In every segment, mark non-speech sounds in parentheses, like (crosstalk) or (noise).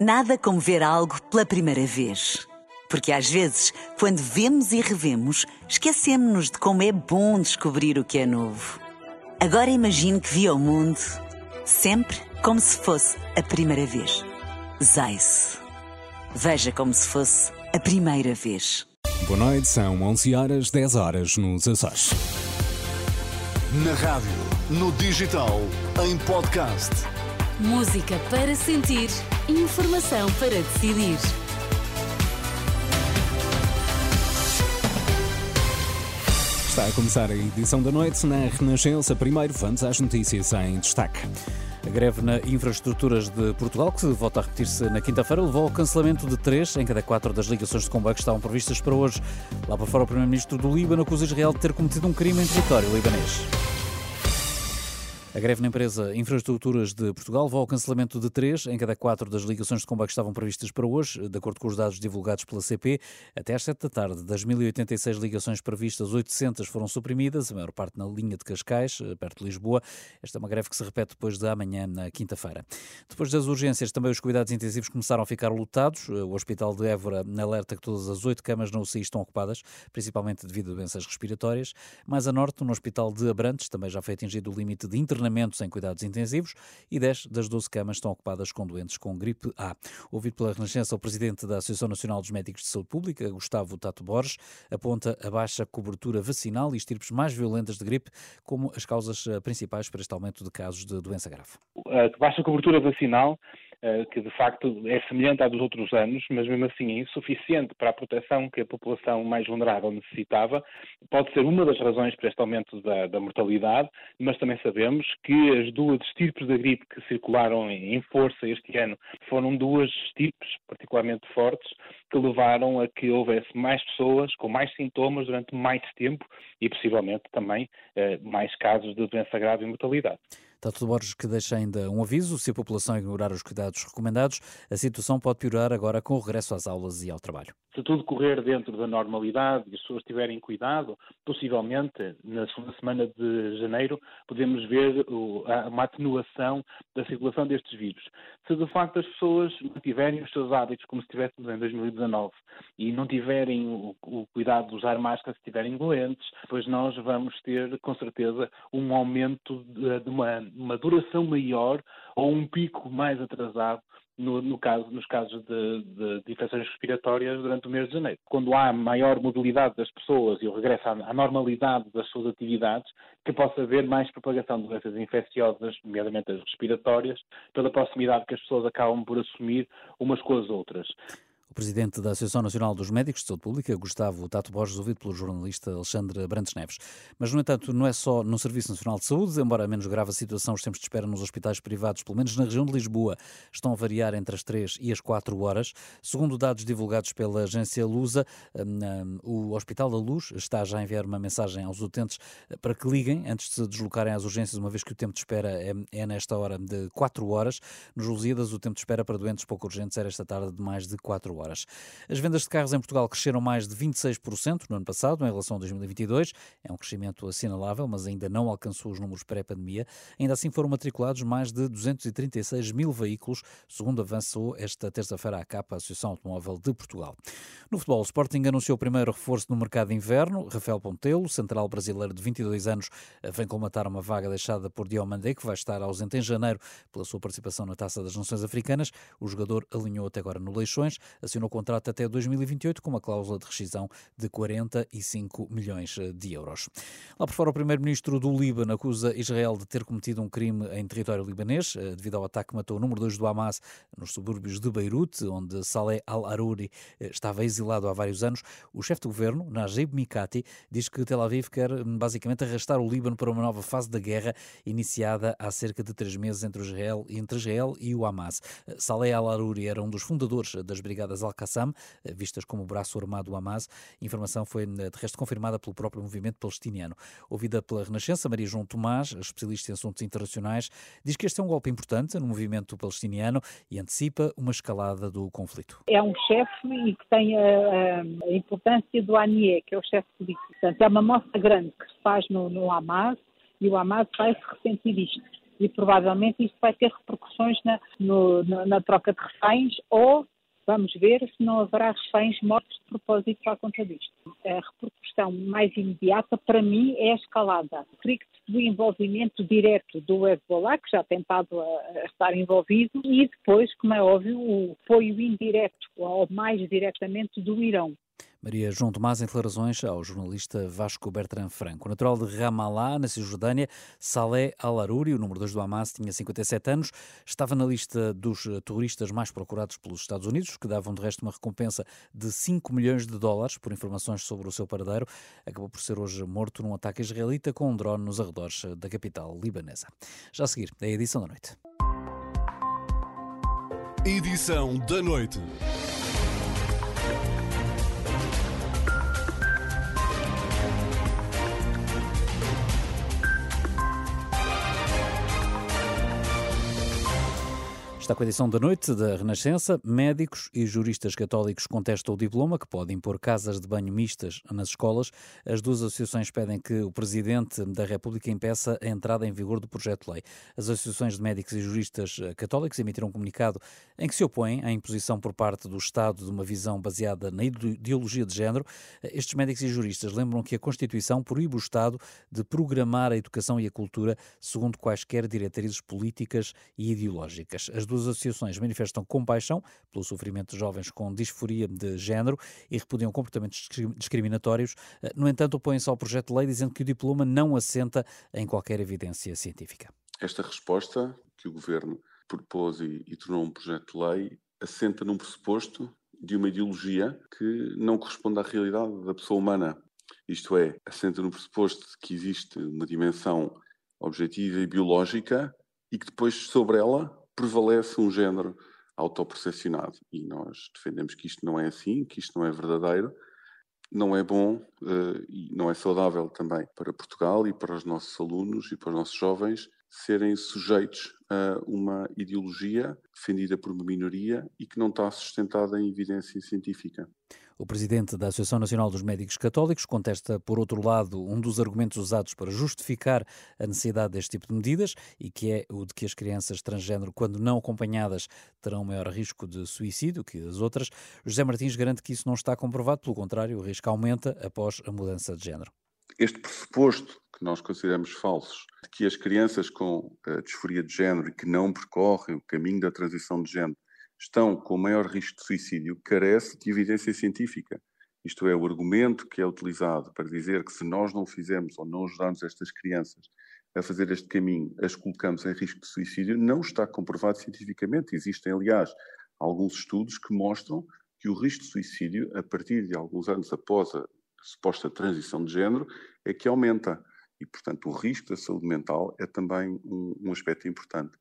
Nada como ver algo pela primeira vez. Porque às vezes, quando vemos e revemos, esquecemos-nos de como é bom descobrir o que é novo. Agora imagine que viu o mundo sempre como se fosse a primeira vez. Zais. Veja como se fosse a primeira vez. Boa noite, são 11 horas 10 horas nos Açores. Na rádio, no digital, em podcast. Música para sentir, informação para decidir. Está a começar a edição da noite na Renascença. Primeiro, vamos às notícias em destaque. A greve na Infraestruturas de Portugal, que volta a repetir-se na quinta-feira, levou ao cancelamento de três em cada quatro das ligações de comboio que estavam previstas para hoje. Lá para fora, o Primeiro-Ministro do Líbano acusa Israel de ter cometido um crime em território libanês. A greve na empresa Infraestruturas de Portugal levou ao cancelamento de três em cada quatro das ligações de comboio que estavam previstas para hoje, de acordo com os dados divulgados pela CP. Até às 7 da tarde, das 1.086 ligações previstas, 800 foram suprimidas, a maior parte na linha de Cascais, perto de Lisboa. Esta é uma greve que se repete depois de amanhã, na quinta-feira. Depois das urgências, também os cuidados intensivos começaram a ficar lotados. O Hospital de Évora alerta que todas as oito camas na UCI estão ocupadas, principalmente devido a doenças respiratórias. Mais a norte, no Hospital de Abrantes, também já foi atingido o limite de internamento internamentos em cuidados intensivos e 10 das 12 camas estão ocupadas com doentes com gripe A. Ouvido pela Renascença, o presidente da Associação Nacional dos Médicos de Saúde Pública, Gustavo Tato Borges, aponta a baixa cobertura vacinal e estirpes mais violentas de gripe como as causas eh, principais para este aumento de casos de doença grave. A baixa cobertura vacinal que de facto é semelhante à dos outros anos, mas mesmo assim é insuficiente para a proteção que a população mais vulnerável necessitava, pode ser uma das razões para este aumento da, da mortalidade, mas também sabemos que as duas estirpes da gripe que circularam em força este ano foram duas estirpes particularmente fortes que levaram a que houvesse mais pessoas com mais sintomas durante mais tempo e possivelmente também eh, mais casos de doença grave e mortalidade. Tato Borges que deixa ainda um aviso: se a população ignorar os cuidados recomendados, a situação pode piorar agora com o regresso às aulas e ao trabalho. Se tudo correr dentro da normalidade e as pessoas tiverem cuidado, possivelmente na segunda semana de janeiro podemos ver uma atenuação da circulação destes vírus. Se de facto as pessoas mantiverem os seus hábitos como se estivéssemos em 2019 e não tiverem o, o cuidado de usar máscara se estiverem doentes, depois nós vamos ter com certeza um aumento de, de uma duração maior ou um pico mais atrasado no, no caso, nos casos de, de, de, infecções respiratórias durante o mês de janeiro. Quando há maior mobilidade das pessoas e o regresso à, à normalidade das suas atividades, que possa haver mais propagação de doenças infecciosas, nomeadamente as respiratórias, pela proximidade que as pessoas acabam por assumir umas com as outras. O presidente da Associação Nacional dos Médicos de Saúde Pública, Gustavo Tato Borges, ouvido pelo jornalista Alexandre Brantes Neves. Mas, no entanto, não é só no Serviço Nacional de Saúde, embora a menos grave a situação, os tempos de espera nos hospitais privados, pelo menos na região de Lisboa, estão a variar entre as 3 e as 4 horas. Segundo dados divulgados pela agência Lusa, hum, hum, o Hospital da Luz está já a enviar uma mensagem aos utentes eh, para que liguem antes de se deslocarem às urgências, uma vez que o tempo de espera é, é nesta hora de 4 horas. Nos Lusíadas, o tempo de espera para doentes pouco urgentes era esta tarde de mais de 4 horas horas. As vendas de carros em Portugal cresceram mais de 26% no ano passado, em relação a 2022. É um crescimento assinalável, mas ainda não alcançou os números pré-pandemia. Ainda assim foram matriculados mais de 236 mil veículos, segundo avançou esta terça-feira a CAPA, a Associação Automóvel de Portugal. No futebol, o Sporting anunciou o primeiro reforço no mercado de inverno. Rafael Pontelo, central brasileiro de 22 anos, vem colmatar uma vaga deixada por Diomandé, que vai estar ausente em janeiro pela sua participação na Taça das Nações Africanas. O jogador alinhou até agora no Leixões, assinou contrato até 2028 com uma cláusula de rescisão de 45 milhões de euros. Lá por fora, o primeiro-ministro do Líbano acusa Israel de ter cometido um crime em território libanês, eh, devido ao ataque que matou o número 2 do Hamas nos subúrbios de Beirute, onde Saleh al-Aruri eh, estava exilado há vários anos. O chefe do governo, Najib Mikati, diz que Tel Aviv quer hum, basicamente arrastar o Líbano para uma nova fase da guerra iniciada há cerca de três meses entre Israel, entre Israel e o Hamas. Eh, Saleh al-Aruri era um dos fundadores das brigadas al-Qassam, eh, vistas como o braço armado do Hamas. A informação foi, eh, de resto, confirmada pelo próprio movimento palestiniano. Ouvida pela Renascença, Maria João Tomás, especialista em assuntos internacionais, diz que este é um golpe importante no movimento palestiniano e antecipa uma escalada do conflito. É um chefe e que tem a, a importância do ANIE, que é o chefe político. Portanto, é uma mostra grande que se faz no, no Hamas e o Hamas vai se ressentir disto e provavelmente isto vai ter repercussões na, no, na, na troca de reféns ou Vamos ver se não haverá reféns mortos de propósito à conta disto. A repercussão mais imediata, para mim, é a escalada. do envolvimento direto do Hezbollah, que já tem estado a estar envolvido, e depois, como é óbvio, o apoio indireto, ou mais diretamente, do Irão. Maria João Tomás, em declarações ao jornalista Vasco Bertrand Franco. Natural de Ramallah, na Cisjordânia, Saleh Al-Aruri, o número 2 do Hamas, tinha 57 anos, estava na lista dos terroristas mais procurados pelos Estados Unidos, que davam de resto uma recompensa de 5 milhões de dólares por informações sobre o seu paradeiro. Acabou por ser hoje morto num ataque israelita com um drone nos arredores da capital libanesa. Já a seguir, a edição da noite. Edição da noite. Está com a edição da noite da Renascença. Médicos e juristas católicos contestam o diploma que pode impor casas de banho mistas nas escolas. As duas associações pedem que o Presidente da República impeça a entrada em vigor do projeto de lei. As associações de médicos e juristas católicos emitiram um comunicado em que se opõem à imposição por parte do Estado de uma visão baseada na ideologia de género. Estes médicos e juristas lembram que a Constituição proíbe o Estado de programar a educação e a cultura segundo quaisquer diretrizes políticas e ideológicas. As duas duas associações manifestam compaixão pelo sofrimento de jovens com disforia de género e repudiam comportamentos discriminatórios. Eh, no entanto, opõem-se ao projeto de lei dizendo que o diploma não assenta em qualquer evidência científica. Esta resposta que o Governo propôs e, e tornou um projeto de lei assenta num pressuposto de uma ideologia que não corresponde à realidade da pessoa humana. Isto é, assenta no pressuposto de que existe uma dimensão objetiva e biológica e que depois sobre ela prevalece um género autopercepcionado. E nós defendemos que isto não é assim, que isto não é verdadeiro, não é bom uh, e não é saudável também para Portugal e para os nossos alunos e para os nossos jovens serem sujeitos a uma ideologia defendida por uma minoria e que não está sustentada em evidência científica. O presidente da Associação Nacional dos Médicos Católicos contesta, por outro lado, um dos argumentos usados para justificar a necessidade deste tipo de medidas e que é o de que as crianças transgênero, quando não acompanhadas, terão maior risco de suicídio que as outras. José Martins garante que isso não está comprovado, pelo contrário, o risco aumenta após a mudança de género. Este pressuposto que nós consideramos falsos, de que as crianças com uh, disforia de género e que não percorrem o caminho da transição de género estão com maior risco de suicídio carece de evidência científica. Isto é, o argumento que é utilizado para dizer que se nós não fizermos ou não ajudarmos estas crianças a fazer este caminho, as colocamos em risco de suicídio, não está comprovado cientificamente. Existem, aliás, alguns estudos que mostram que o risco de suicídio, a partir de alguns anos após a suposta transição de género, é que aumenta. E, portanto, o risco da saúde mental é também um, um aspecto importante.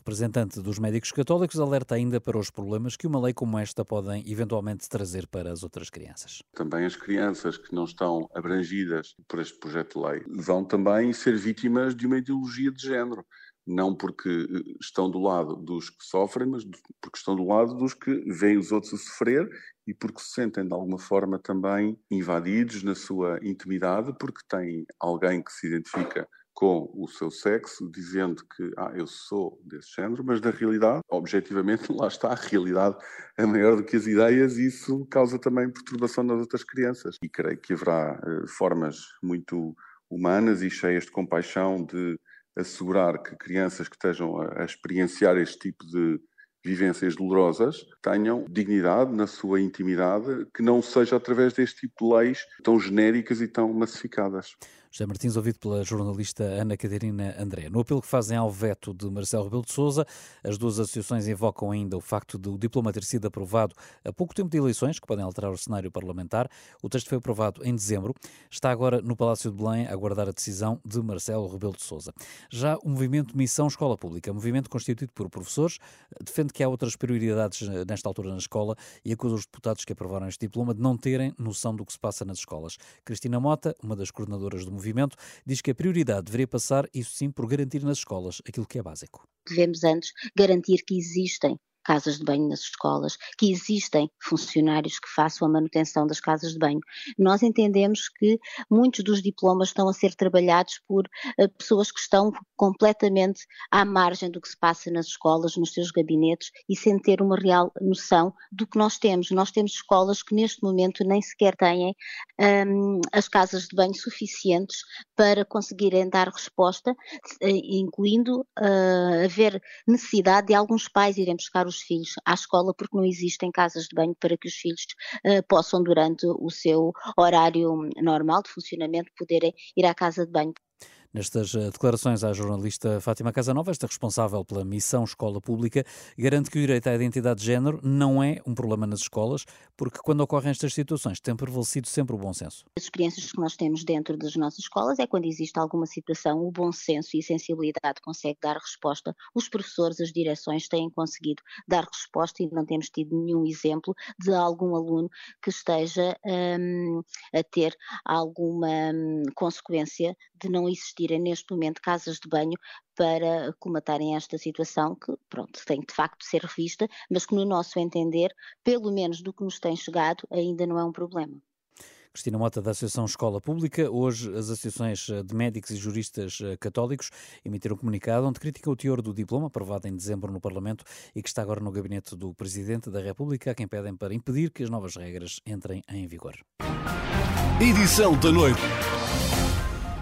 Representante dos médicos católicos alerta ainda para os problemas que uma lei como esta podem eventualmente trazer para as outras crianças. Também as crianças que não estão abrangidas por este projeto de lei vão também ser vítimas de uma ideologia de género não porque eh, estão do lado dos que sofrem, mas porque estão do lado dos que veem os outros a sofrer e porque se sentem de alguma forma também invadidos na sua intimidade, porque têm alguém que se identifica com o seu sexo, dizendo que ah, eu sou desse género, mas na realidade, objetivamente, (laughs) lá está, a realidade é maior do que as ideias e isso causa também perturbação nas outras crianças. E creio que haverá uh, formas muito humanas e cheias de compaixão de assegurar que crianças que estejam a, a experienciar este tipo de vivências dolorosas tenham dignidade na sua intimidade, que não seja através deste tipo de leis tão genéricas e tão massificadas. José Martins, ouvido pela jornalista Ana Catarina André. No apelo que fazem ao veto de Marcelo Rebelo de Sousa, as duas associações invocam ainda o facto de o diploma ter sido aprovado a pouco tempo de eleições, que podem alterar o cenário parlamentar. O texto foi aprovado em dezembro. Está agora no Palácio de Belém a aguardar a decisão de Marcelo Rebelo de Sousa. Já o movimento Missão Escola Pública, movimento constituído por professores, defende que há outras prioridades nesta altura na escola e acusa os deputados que aprovaram este diploma de não terem noção do que se passa nas escolas. Cristina Mota, uma das coordenadoras do movimento, diz que a prioridade deveria passar, isso sim, por garantir nas escolas aquilo que é básico. Devemos antes garantir que existem casas de banho nas escolas, que existem funcionários que façam a manutenção das casas de banho. Nós entendemos que muitos dos diplomas estão a ser trabalhados por uh, pessoas que estão completamente à margem do que se passa nas escolas, nos seus gabinetes e sem ter uma real noção do que nós temos. Nós temos escolas que neste momento nem sequer têm um, as casas de banho suficientes para conseguirem dar resposta, eh, incluindo uh, haver necessidade de alguns pais irem buscar os filhos à escola porque não existem casas de banho para que os filhos uh, possam, durante o seu horário normal de funcionamento, poderem ir à casa de banho. Nestas eh, declarações à jornalista Fátima Casanova, esta responsável pela missão Escola Pública, garante que o direito à identidade de género não é um problema nas escolas, porque quando ocorrem estas situações tem prevalecido sempre o bom senso. As experiências que nós temos dentro das nossas escolas é quando existe alguma situação, o bom senso e a sensibilidade consegue dar resposta. Os professores, as direções têm conseguido dar resposta e não temos tido nenhum exemplo de algum aluno que esteja um, a ter alguma um, consequência de não existir existirem neste momento casas de banho para comatarem esta situação que, pronto, tem de facto de ser revista, mas que no nosso entender, pelo menos do que nos tem chegado, ainda não é um problema. Cristina Mota, da Associação Escola Pública. Hoje, as associações de médicos e juristas eh, católicos emitiram um comunicado onde critica o teor do diploma, aprovado em dezembro no Parlamento e que está agora no gabinete do Presidente da República, a quem pedem para impedir que as novas regras entrem em vigor. Edição da noite.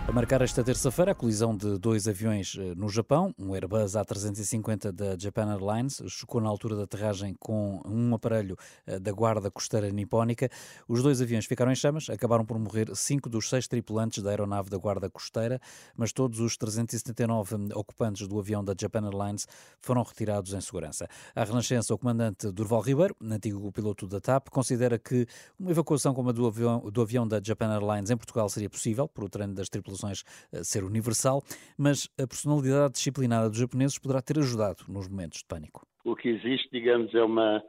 A marcar esta terça-feira a colisão de dois aviões eh, no Japão, um Airbus A350 da Japan Airlines, chocou na altura da aterragem com um aparelho eh, da Guarda Costeira Nipónica. Os dois aviões ficaram em chamas, acabaram por morrer cinco dos seis tripulantes da aeronave da Guarda Costeira, mas todos os 379 ocupantes do avião da Japan Airlines foram retirados em segurança. A Renascença, o comandante Durval Ribeiro, antigo piloto da TAP, considera que uma evacuação como a do avião, do avião da Japan Airlines em Portugal seria possível, por o treino das tripulações eh, ser universal, mas a personalidade disciplinada dos japoneses poderá ter ajudado nos momentos de pânico. O que existe, digamos, é uma,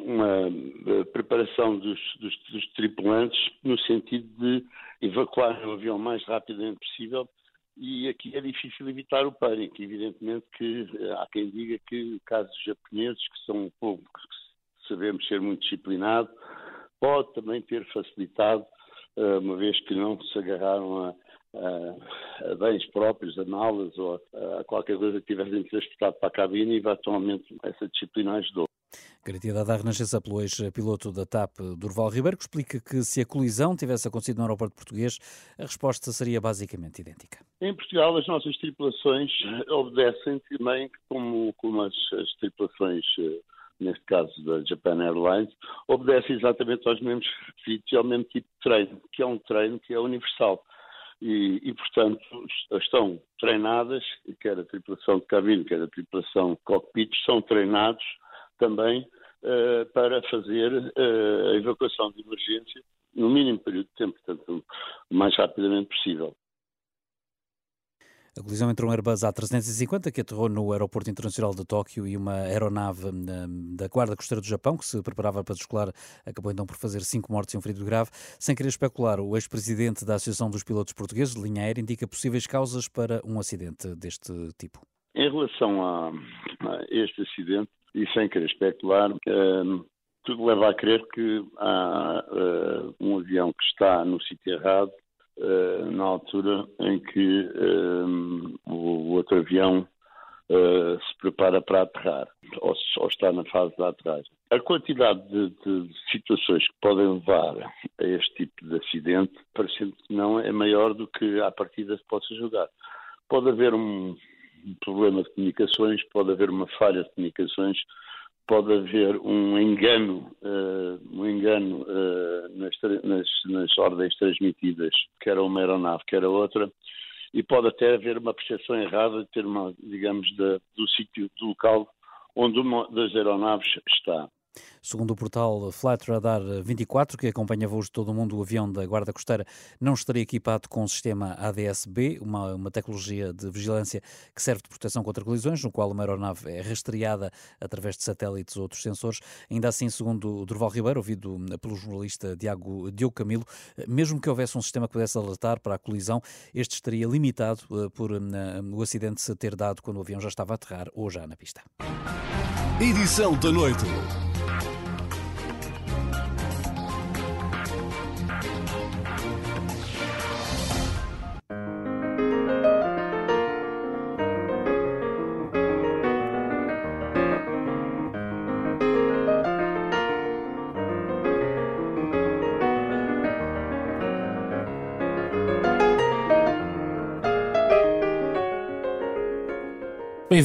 uma eh, preparação dos, dos, dos tripulantes no sentido de evacuar o avião o mais rapidamente possível e aqui é difícil evitar o pânico. Evidentemente que eh, há quem diga que casos japoneses, que são um povo que sabemos ser muito disciplinado, pode também ter facilitado, uma vez que não se agarraram a, a, a bens próprios, a malas ou a, a qualquer coisa que tivessem transportado para a cabine e eventualmente essa disciplina ajudou. Garantia dada à Renascença pelo ex-piloto da TAP, Durval Ribeiro, que explica que se a colisão tivesse acontecido no aeroporto português, a resposta seria basicamente idêntica. Em Portugal, as nossas tripulações obedecem também, como, como as, as tripulações, eh, neste caso da Japan Airlines, obedecem exatamente aos mesmos requisitos e ao mesmo tipo de treino, que é um treino que é universal e, e, portanto, estão treinadas, quer a tripulação de cabine, quer a tripulação de cockpit, são treinados também uh, para fazer uh, a evacuação de emergência no mínimo período de tempo, portanto, o mais rapidamente possível. A colisão entre um Airbus A350 que aterrou no Aeroporto Internacional de Tóquio e uma aeronave hum, da Guarda Costeira do Japão que se preparava para descolar acabou então por fazer cinco mortes e um ferido grave. Sem querer especular, o ex-presidente da Associação dos Pilotos Portugueses de linha aérea indica possíveis causas para um acidente deste tipo. Em relação a, a este acidente, e sem querer especular, hum, tudo leva a crer que há uh, um avião que está no sítio errado uh, na altura em que uh, o outro avião uh, se prepara para aterrar, ou, ou, está na fase da aterragem. A quantidade de, de, situações que podem levar a este tipo de acidente, parecendo que não, é maior do que à partida se possa julgar. Pode haver um, um problema de comunicações, pode haver uma falha de comunicações, pode haver um engano, uh, um engano nas, nas, nas, ordens transmitidas, quer a uma aeronave, quer a outra, e pode até haver uma percepção errada de ter uma, digamos, da, do sítio, do local onde uma das aeronaves está. Segundo o portal Flight Radar 24, que acompanha voos de todo o mundo, o avião da Guarda Costeira não estaria equipado com o sistema ADS-B, uma, uma tecnologia de vigilância que serve de proteção contra colisões, no qual uma aeronave é rastreada através de satélites ou outros sensores. Ainda assim, segundo o Durval Ribeiro, ouvido pelo jornalista Diago, Diogo Camilo, mesmo que houvesse um sistema que pudesse alertar para a colisão, este estaria limitado eh, por o acidente se ter dado quando o avião já estava a aterrar ou já na pista. Edição da noite.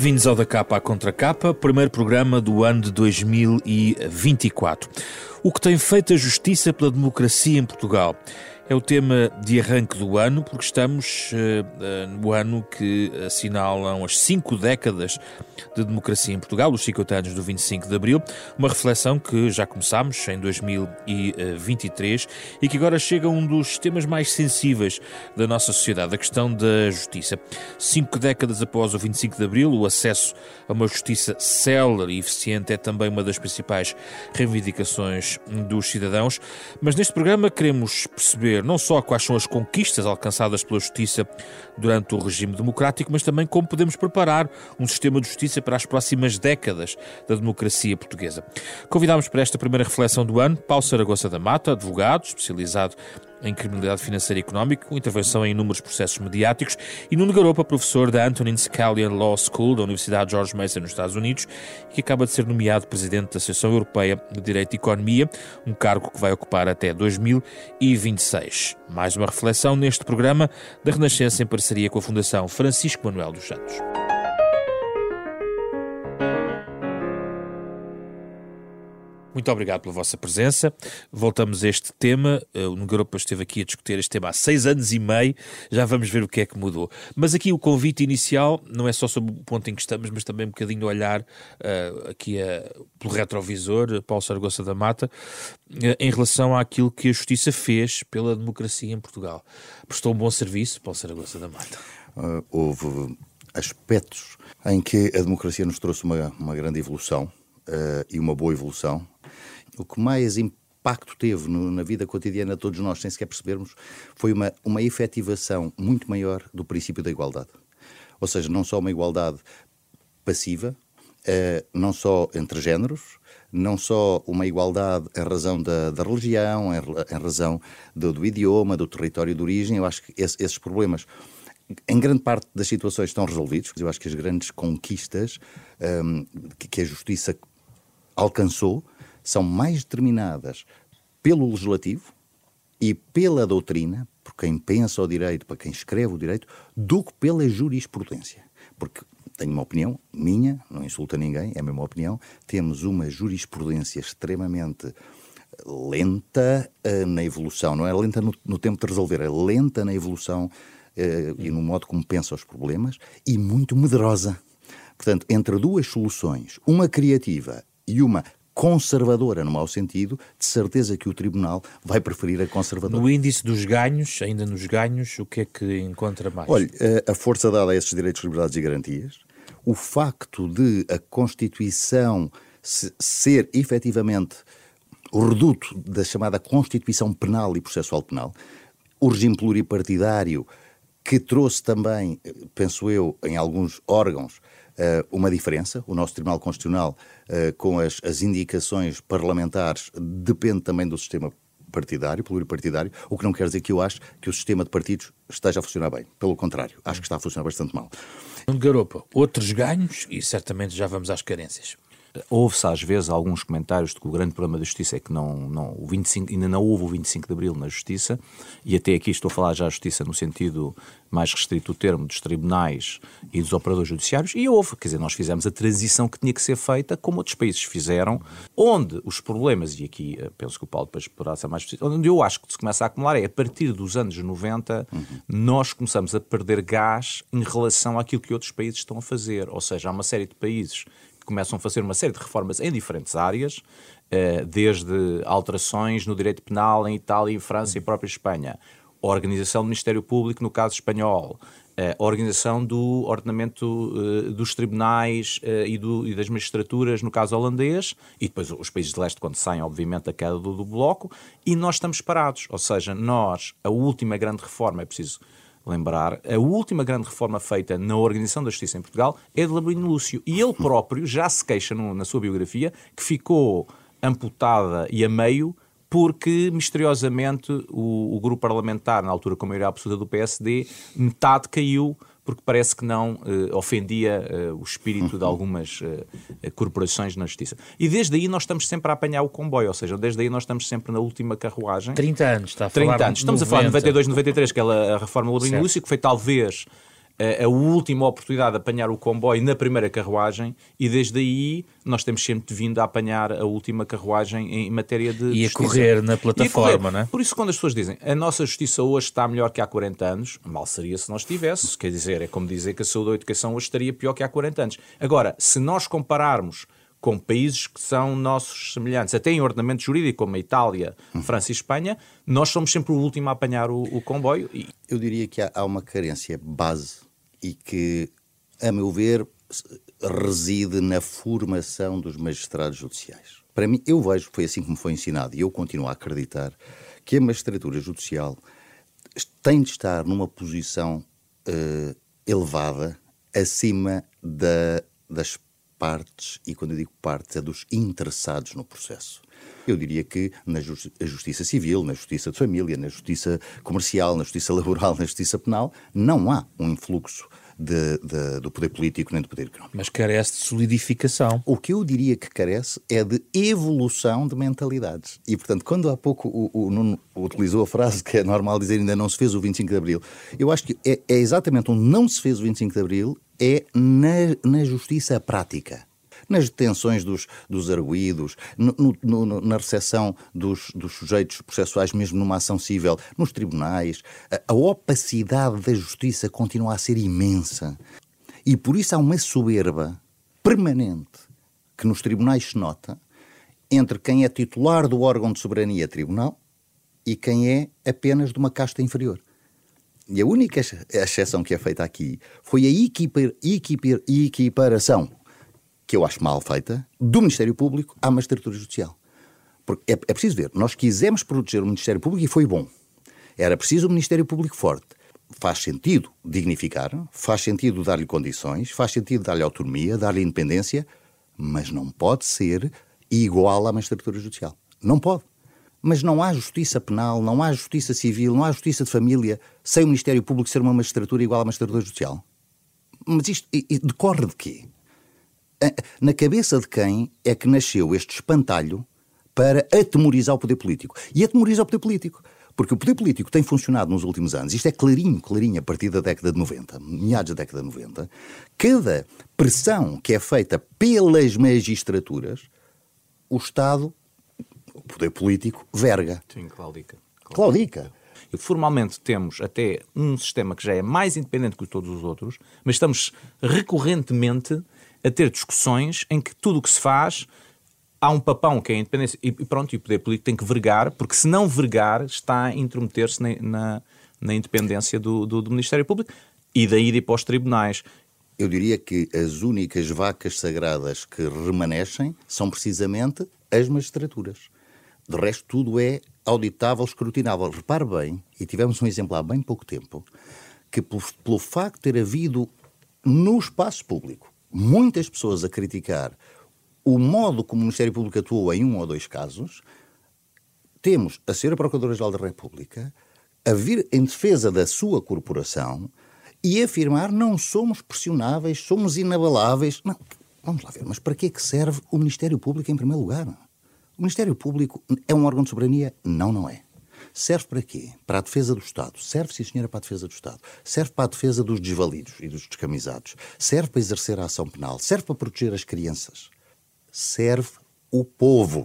Bem-vindos ao Da Capa à Contra Capa, primeiro programa do ano de 2024. O que tem feito a justiça pela democracia em Portugal? É o tema de arranque do ano, porque estamos uh, uh, no ano que assinalam as cinco décadas de democracia em Portugal, os 50 anos do 25 de Abril, uma reflexão que já começámos em 2023 e que agora chega a um dos temas mais sensíveis da nossa sociedade, a questão da justiça. Cinco décadas após o 25 de Abril, o acesso a uma justiça célere e eficiente é também uma das principais reivindicações dos cidadãos, mas neste programa queremos perceber não só quais são as conquistas alcançadas pela justiça durante o regime democrático, mas também como podemos preparar um sistema de justiça para as próximas décadas da democracia portuguesa. Convidámos para esta primeira reflexão do ano Paulo Saragossa da Mata, advogado, especializado em criminalidade financeira e económica, com intervenção em inúmeros processos mediáticos, e Nuno Garopa, professor da Antonin Scalia Law School da Universidade George Mason nos Estados Unidos, que acaba de ser nomeado presidente da Associação Europeia de Direito e Economia, um cargo que vai ocupar até 2026. Mais uma reflexão neste programa da Renascença em parceria com a Fundação Francisco Manuel dos Santos. Muito obrigado pela vossa presença. Voltamos a este tema. Eh, o Nugaropa esteve aqui a discutir este tema há seis anos e meio. Já vamos ver o que é que mudou. Mas aqui o convite inicial não é só sobre o ponto em que estamos, mas também um bocadinho olhar uh, aqui uh, pelo retrovisor, Paulo Sargossa da Mata, uh, em relação àquilo que a Justiça fez pela democracia em Portugal. Prestou um bom serviço, Paulo Sargossa da Mata. houve aspectos em que a democracia nos trouxe uma, uma grande evolução. Uh, e uma boa evolução, o que mais impacto teve no, na vida cotidiana de todos nós, sem sequer percebermos, foi uma, uma efetivação muito maior do princípio da igualdade. Ou seja, não só uma igualdade passiva, uh, não só entre géneros, não só uma igualdade em razão da, da religião, em, em razão do, do, idioma, do território de origem. Eu acho que esse, esses problemas, em grande parte das situações, estão resolvidos. Eu acho que as grandes conquistas um, ehm, que, que a justiça alcançou são mais determinadas pelo legislativo e pela doutrina, por quem pensa o direito, para quem escreve o direito, do que pela jurisprudência. Porque tenho uma opinião minha, não insulta ninguém, é a mesma opinião, temos uma jurisprudência extremamente lenta uh, na evolução, não é lenta no, no, tempo de resolver, é lenta na evolução uh, e no modo como pensa os problemas e muito medrosa. Portanto, entre duas soluções, uma criativa e uma conservadora, no mau sentido, de certeza que o Tribunal vai preferir a conservadora. No índice dos ganhos, ainda nos ganhos, o que é que encontra mais? Olha, a força dada a esses direitos, liberdades e garantias, o facto de a Constituição ser efetivamente o reduto da chamada Constituição Penal e Processual Penal, o regime pluripartidário que trouxe também, eh, penso eu, em alguns órgãos, uma diferença. O nosso Tribunal Constitucional, uh, com as, as indicações parlamentares, depende também do sistema partidário, pluripartidário, o que não quer dizer que eu acho que o sistema de partidos esteja a funcionar bem. Pelo contrário, acho que está a funcionar bastante mal. Garopa, outros ganhos e certamente já vamos às carências. Houve-se às vezes alguns comentários de que o grande problema da Justiça é que não, não, o 25, ainda não houve o 25 de Abril na Justiça, e até aqui estou a falar já a Justiça no sentido mais restrito do termo dos tribunais e dos operadores judiciários, e houve, quer dizer, nós fizemos a transição que tinha que ser feita, como outros países fizeram, onde os problemas, e aqui eh, penso que o Paulo depois poderá ser mais preciso, onde eu acho que se começa a acumular é a partir dos anos 90, uhum. nós começamos a perder gás em relação àquilo que outros países estão a fazer, ou seja, há uma série de países começam a fazer uma série de reformas em diferentes áreas, eh, desde alterações no direito penal em Itália, em França e própria Espanha, a organização do Ministério Público no caso espanhol, eh, a organização do ordenamento eh, dos tribunais e, do, e, das magistraturas no caso holandês, e depois os países de leste quando saem, obviamente, da queda do, do bloco, e nós estamos parados. Ou seja, nós, a última grande reforma, é preciso lembrar, a última grande reforma feita na organização da justiça em Portugal é de Labrino Lúcio. E ele próprio já se queixa no, na sua biografia que ficou amputada e a meio porque misteriosamente o, o, grupo parlamentar, na altura com a maioria absoluta do PSD, metade caiu porque parece que não uh, ofendia uh, o espírito de algumas uh, corporações na justiça. E desde aí nós estamos sempre a apanhar o comboio, ou seja, desde aí nós estamos sempre na última carruagem. 30 anos, está a falar 30 anos. Estamos 90. a falar de 92, 93, que é a reforma Labrinho Lúcio, que foi talvez a última oportunidade de apanhar o comboio na primeira carruagem e desde aí nós temos sempre vindo a apanhar a última carruagem em matéria de E a correr na plataforma, não é? Por isso quando as pessoas dizem a nossa justiça hoje está melhor que há 40 anos, mal seria se nós estivéssemos, quer dizer, é como dizer que a saúde da educação hoje estaria pior que há 40 anos. Agora, se nós compararmos com países que são nossos semelhantes, até em ordenamento jurídico, como a Itália, França e Espanha, nós somos sempre o último a apanhar o, o comboio. E... Eu diria que há, há uma carência base e que, a meu ver, reside na formação dos magistrados judiciais. Para mim, eu vejo, foi assim como foi ensinado, e eu continuo a acreditar, que a magistratura judicial tem de estar numa posição uh, elevada acima da, das partes, e quando eu digo partes, é dos interessados no processo. Eu diria que na justi justiça civil, na justiça de família, na justiça comercial, na justiça (laughs) laboral, na justiça penal, não há um influxo de, de, do poder político nem do poder económico. Mas carece de solidificação. O que eu diria que carece é de evolução de mentalidades. E, portanto, quando há pouco o, o Nuno utilizou a frase que é normal dizer ainda não se fez o 25 de Abril, eu acho que é, é exatamente onde não se fez o 25 de Abril, é na, na justiça prática nas detenções dos, dos arguídos, no, no, na recepção dos, dos, sujeitos processuais, mesmo numa ação civil, nos tribunais. A, a opacidade da justiça continua a ser imensa. E por isso há uma soberba permanente que nos tribunais se nota entre quem é titular do órgão de soberania tribunal e quem é apenas de uma casta inferior. E a única exceção que é feita aqui foi a equipar, equipar, equiparação que eu acho mal feita, do Ministério Público à magistratura judicial. Porque é, é preciso ver, nós quisemos proteger o Ministério Público e foi bom. Era preciso um Ministério Público forte. Faz sentido dignificar, faz sentido dar-lhe condições, faz sentido dar-lhe autonomia, dar-lhe independência, mas não pode ser igual à magistratura judicial. Não pode. Mas não há justiça penal, não há justiça civil, não há justiça de família sem o Ministério Público ser uma magistratura igual à magistratura judicial. Mas isto decorre de quê? Na cabeça de quem é que nasceu este espantalho para atemorizar o poder político? E atemorizar o poder político. Porque o poder político tem funcionado nos últimos anos, isto é clarinho, clarinho, a partir da década de 90, meados da década de 90, cada pressão que é feita pelas magistraturas, o Estado, o poder político, verga. Sim, claudica. Claudica. E formalmente temos até um sistema que já é mais independente que todos os outros, mas estamos recorrentemente a ter discussões em que tudo o que se faz há um papão que é a independência e pronto, e o poder político tem que vergar, porque se não vergar está a intrometer-se na, na, na, independência do, do, do, Ministério Público e daí ir para os tribunais. Eu diria que as únicas vacas sagradas que remanescem são precisamente as magistraturas. De resto, tudo é auditável, escrutinável. Repare bem, e tivemos um exemplo há bem pouco tempo, que pelo, pelo facto de ter havido no espaço público muitas pessoas a criticar o modo como o Ministério Público atuou em um ou dois casos, temos a Sra. Procuradora-Geral da República a vir em defesa da sua corporação e afirmar não somos pressionáveis, somos inabaláveis. Não, vamos lá ver, mas para que é que serve o Ministério Público em primeiro lugar? O Ministério Público é um órgão de soberania? Não, não é. Serve para quê? Para a defesa do Estado. Serve, sim, senhora, para a defesa do Estado. Serve para a defesa dos desvalidos e dos descamisados. Serve para exercer a ação penal. Serve para proteger as crianças. Serve o povo.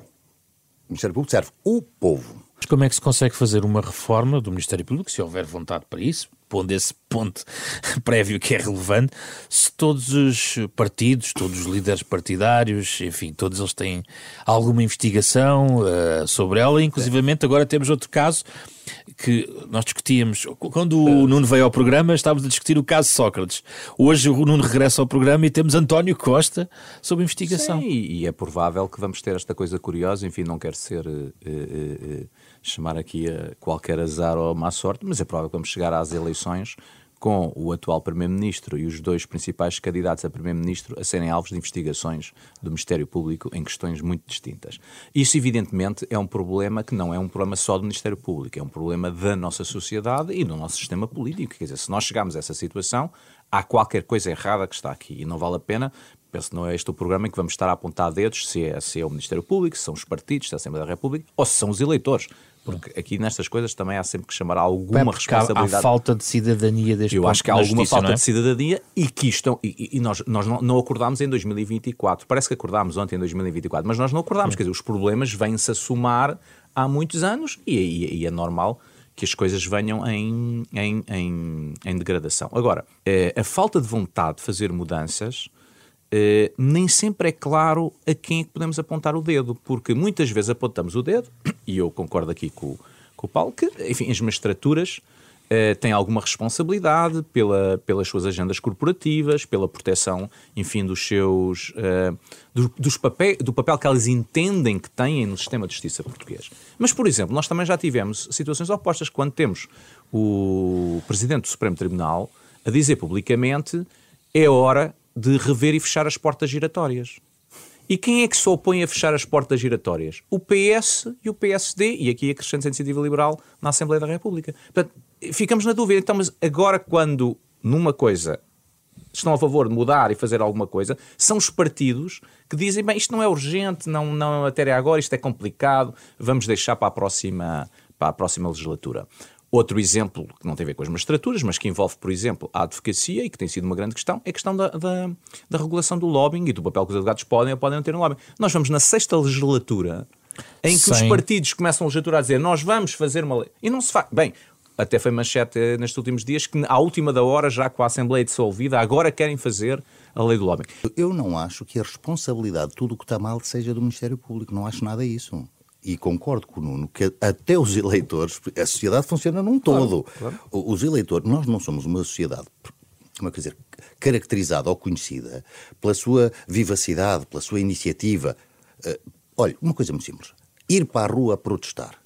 O Ministério Público serve o povo. Mas como é que se consegue fazer uma reforma do Ministério Público, se houver vontade para isso, pondo esse ponto (laughs) prévio que é relevante, se todos os partidos, todos os líderes partidários, enfim, todos eles têm alguma investigação uh, sobre ela, inclusivamente agora temos outro caso que nós discutíamos, quando o Nuno veio ao programa, estávamos a discutir o caso Sócrates. Hoje o Nuno regressa ao programa e temos António Costa sobre investigação. Sim, e é provável que vamos ter esta coisa curiosa, enfim, não quero ser... Uh, uh, uh, chamar aqui a qualquer azar ou má sorte, mas é provável que vamos chegar às eleições com o atual Primeiro-Ministro e os dois principais candidatos a Primeiro-Ministro a serem alvos de investigações do Ministério Público em questões muito distintas. Isso, evidentemente, é um problema que não é um problema só do Ministério Público, é um problema da nossa sociedade e do nosso sistema político. Quer dizer, se nós chegarmos a essa situação, há qualquer coisa errada que está aqui e não vale a pena. Penso que não é este o programa em que vamos estar a apontar dedos se é, se é o Ministério Público, se são os partidos, se é a Assembleia da República ou se são os eleitores. Porque aqui nestas coisas também há sempre que chamar alguma responsabilidade. Há, há falta de cidadania deste Eu acho que há alguma justiça, falta é? de cidadania e que estão. E, e nós, nós não, não, acordámos em 2024. Parece que acordámos ontem em 2024, mas nós não acordámos. Quer dizer, os problemas vêm-se a somar há muitos anos e, e, e, é normal que as coisas venham em, em, em, em degradação. Agora, eh, a falta de vontade de fazer mudanças Uh, nem sempre é claro a quem é que podemos apontar o dedo, porque muitas vezes apontamos o dedo, (clears throat) e eu concordo aqui com, com o Paulo, que, enfim, as magistraturas uh, têm alguma responsabilidade pela, pelas suas agendas corporativas, pela proteção, enfim, dos seus, uh, do, dos papel, do papel que elas entendem que têm no sistema de justiça português. Mas, por exemplo, nós também já tivemos situações opostas, quando temos o Presidente do Supremo Tribunal a dizer publicamente é hora de rever e fechar as portas giratórias. E quem é que se opõe a fechar as portas giratórias? O PS e o PSD, e aqui acrescenta a Iniciativa Liberal na Assembleia da República. Portanto, ficamos na dúvida. Então, mas agora, quando numa coisa estão a favor de mudar e fazer alguma coisa, são os partidos que dizem: bem, isto não é urgente, não, não é matéria agora, isto é complicado, vamos deixar para a próxima, para a próxima legislatura. Outro exemplo, que não tem a ver com as magistraturas, mas que envolve, por exemplo, a advocacia e que tem sido uma grande questão, é a questão da, da, da regulação do lobbying e do papel que os advogados podem ou podem não ter no lobbying. Nós vamos na sexta legislatura em que Sim. os partidos começam a legislatura a dizer nós vamos fazer uma lei. E não se faz. Bem, até foi manchete nestes últimos dias que, à última da hora, já com a Assembleia dissolvida, agora querem fazer a lei do lobbying. Eu não acho que a responsabilidade de tudo o que está mal seja do Ministério Público. Não acho nada isso e concordo com o Nuno, que até os eleitores, a sociedade funciona num todo. Claro, claro. Os eleitores, nós não somos uma sociedade, como é que dizer, caracterizada ou conhecida pela sua vivacidade, pela sua iniciativa. Uh, olha, uma coisa muito simples: ir para a rua a protestar.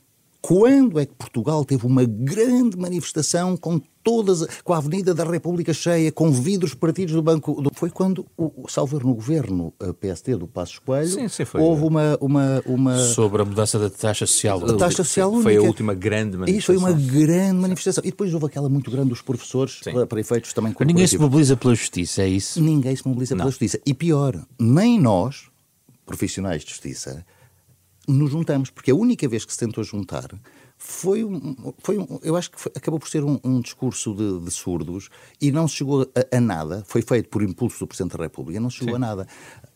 Quando é que Portugal teve uma grande manifestação com todas, com a Avenida da República cheia, com vidros partidos do Banco. Do... Foi quando, o, salvo no governo PSD do Passos Coelho, sim, sim, houve uma, uma, uma. Sobre a mudança da taxa social. A taxa social única. Foi a última grande manifestação. Isso foi uma grande manifestação. E depois houve aquela muito grande dos professores, para, para, efeitos também Ninguém se mobiliza pela justiça, é isso? Ninguém se mobiliza Não. pela justiça. E pior, nem nós, profissionais de justiça, nos juntamos, porque a única vez que se tentou juntar foi um, foi um, eu acho que foi, acabou por ser um, um discurso de, de, surdos e não se chegou a, a, nada. Foi feito por impulso do Presidente da República, não se chegou Sim. a nada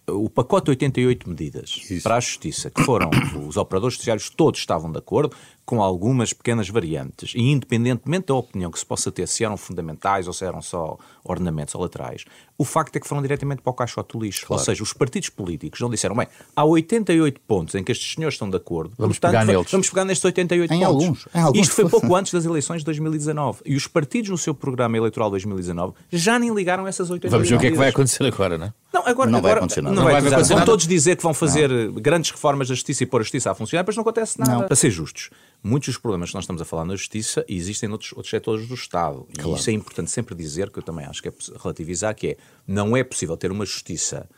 o pacote de 88 medidas Isso. para a Justiça, que foram (coughs) os operadores judiciários todos estavam de acordo, com algumas pequenas variantes, e independentemente da opinião que se possa ter, se eram fundamentais ou se eram só ornamentos ou laterais, o facto é que foram diretamente para o caixote do lixo. Claro. Ou seja, os partidos políticos não disseram, bem, há 88 pontos em que estes senhores estão de acordo, vamos portanto, pegar neles. Vamos pegar nestes 88 em pontos. Alguns, em alguns. Isto foi pouco antes das eleições de 2019. E os partidos no seu programa eleitoral de 2019 já nem ligaram essas 88 Vamos ver o que é que vai acontecer agora, não é? Não, agora, não agora, vai acontecer nada. Não, não vai acontecer Vão todos dizer que vão fazer não. grandes reformas da justiça e pôr a justiça a funcionar, mas não acontece nada. Não. Para ser justos, muitos dos problemas que nós estamos a falar na justiça existem noutros outros setores do Estado. E claro. isso é importante sempre dizer, que eu também acho que é relativizar, que é, não é possível ter uma justiça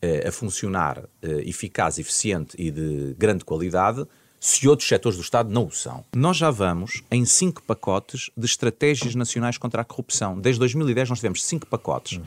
eh, a funcionar eh, eficaz, eficiente e de grande qualidade se outros setores do Estado não o são. Nós já vamos em cinco pacotes de estratégias nacionais contra a corrupção. Desde 2010 nós tivemos cinco pacotes. Hum.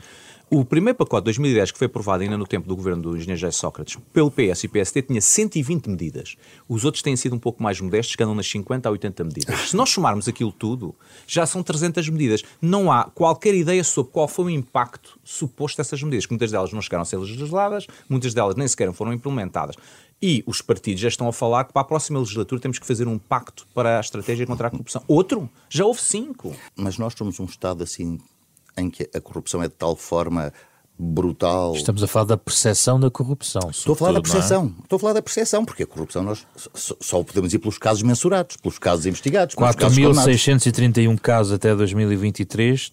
O primeiro pacote de 2010, que foi aprovado ainda no tempo do governo do engenheiro José Sócrates, pelo PS e PSD, tinha 120 medidas. Os outros têm sido um pouco mais modestos, andam nas 50 a 80 medidas. Se nós somarmos aquilo tudo, já são 300 medidas. Não há qualquer ideia sobre qual foi o impacto suposto dessas medidas, muitas delas não chegaram a ser legisladas, muitas delas nem sequer foram implementadas. E os partidos já estão a falar que para a próxima legislatura temos que fazer um pacto para a estratégia contra a corrupção. Outro? Já houve cinco. Mas nós somos um Estado assim em que a corrupção é de tal forma brutal. Estamos a falar da percepção da corrupção. Estou a falar da é? percepção. É? Estou a falar da percepção, porque a corrupção nós só, podemos ir pelos casos mensurados, pelos casos investigados. 4.631 casos até 2023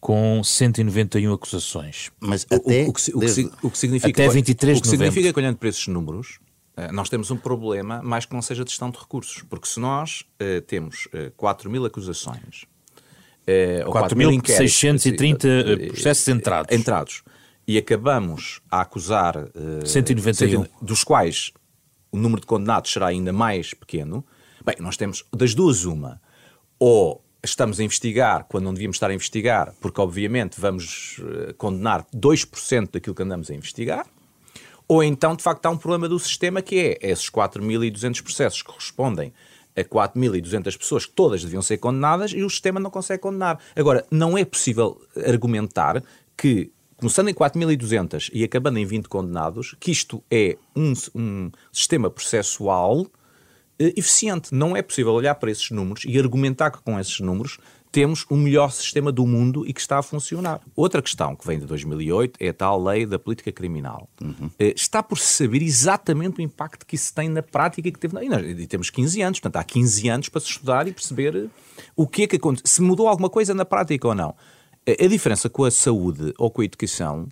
com 191 acusações. Mas até o, o, que, o, que, o que, significa, até 23 o que significa que olhando para esses números eh, nós temos um problema mais que não seja de gestão de recursos, porque se nós uh, temos uh, 4 mil acusações uh, 4.630 processos entrados. entrados. E acabamos a acusar uh, 191, dos quais o número de condenados será ainda mais pequeno, bem, nós temos das duas uma, ou estamos a investigar quando não devíamos estar a investigar, porque obviamente vamos uh, condenar 2% daquilo que andamos a investigar, ou então de facto há um problema do sistema que é esses 4.200 processos que correspondem a 4.200 pessoas que todas deviam ser condenadas e o sistema não consegue condenar. Agora, não é possível argumentar que começando em 4.200 e acabando em 20 condenados, que isto é um, um sistema processual eh, eficiente. Não é possível olhar para esses números e argumentar que com esses números temos o melhor sistema do mundo e que está a funcionar. Outra questão que vem de 2008 é a tal lei da política criminal. Uhum. Eh, está por saber exatamente o impacto que isso tem na prática e que teve. E, temos 15 anos, portanto há 15 anos para se estudar e perceber o que é que aconteceu, se mudou alguma coisa na prática ou não. A diferença com a saúde ou com a educação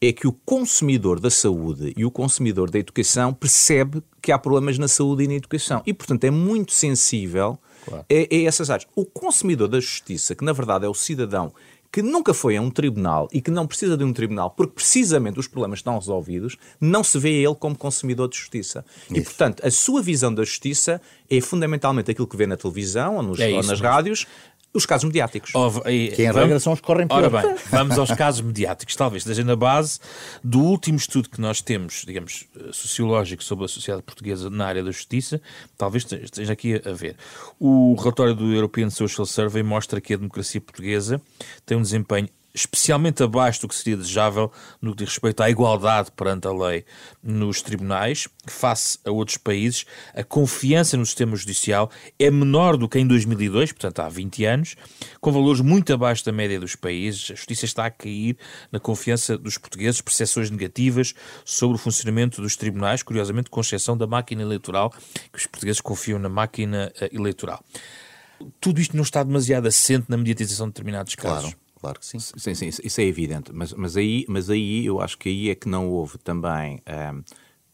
é que o consumidor da saúde e o consumidor da educação percebe que há problemas na saúde e na educação. E, portanto, é muito sensível claro. a, a essas áreas. O consumidor da justiça, que na verdade é o cidadão que nunca foi a um tribunal e que não precisa de um tribunal porque precisamente os problemas estão resolvidos, não se vê ele como consumidor de justiça. Isso. E, portanto, a sua visão da justiça é fundamentalmente aquilo que vê na televisão ou, nos, é ou nas mesmo. rádios, os casos mediáticos. Oh, e, que em regra são os que correm pior. Ora bem, vamos aos casos mediáticos. Talvez esteja na base do último estudo que nós temos, digamos, sociológico sobre a sociedade portuguesa na área da justiça, talvez esteja aqui a ver. O relatório do European Social Survey mostra que a democracia portuguesa tem um desempenho especialmente abaixo do que seria desejável no que diz respeito à igualdade perante a lei nos tribunais, face a outros países, a confiança no sistema judicial é menor do que em 2002, portanto há 20 anos, com valores muito abaixo da média dos países. A justiça está a cair na confiança dos portugueses, percepções negativas sobre o funcionamento dos tribunais, curiosamente com exceção da máquina eleitoral, que os portugueses confiam na máquina eh, eleitoral. Tudo isto não está demasiado assente na mediatização de determinados casos. Claro claro que sim. Sim, sim, isso é evidente. Mas, mas, aí, mas aí eu acho que aí é que não houve também um,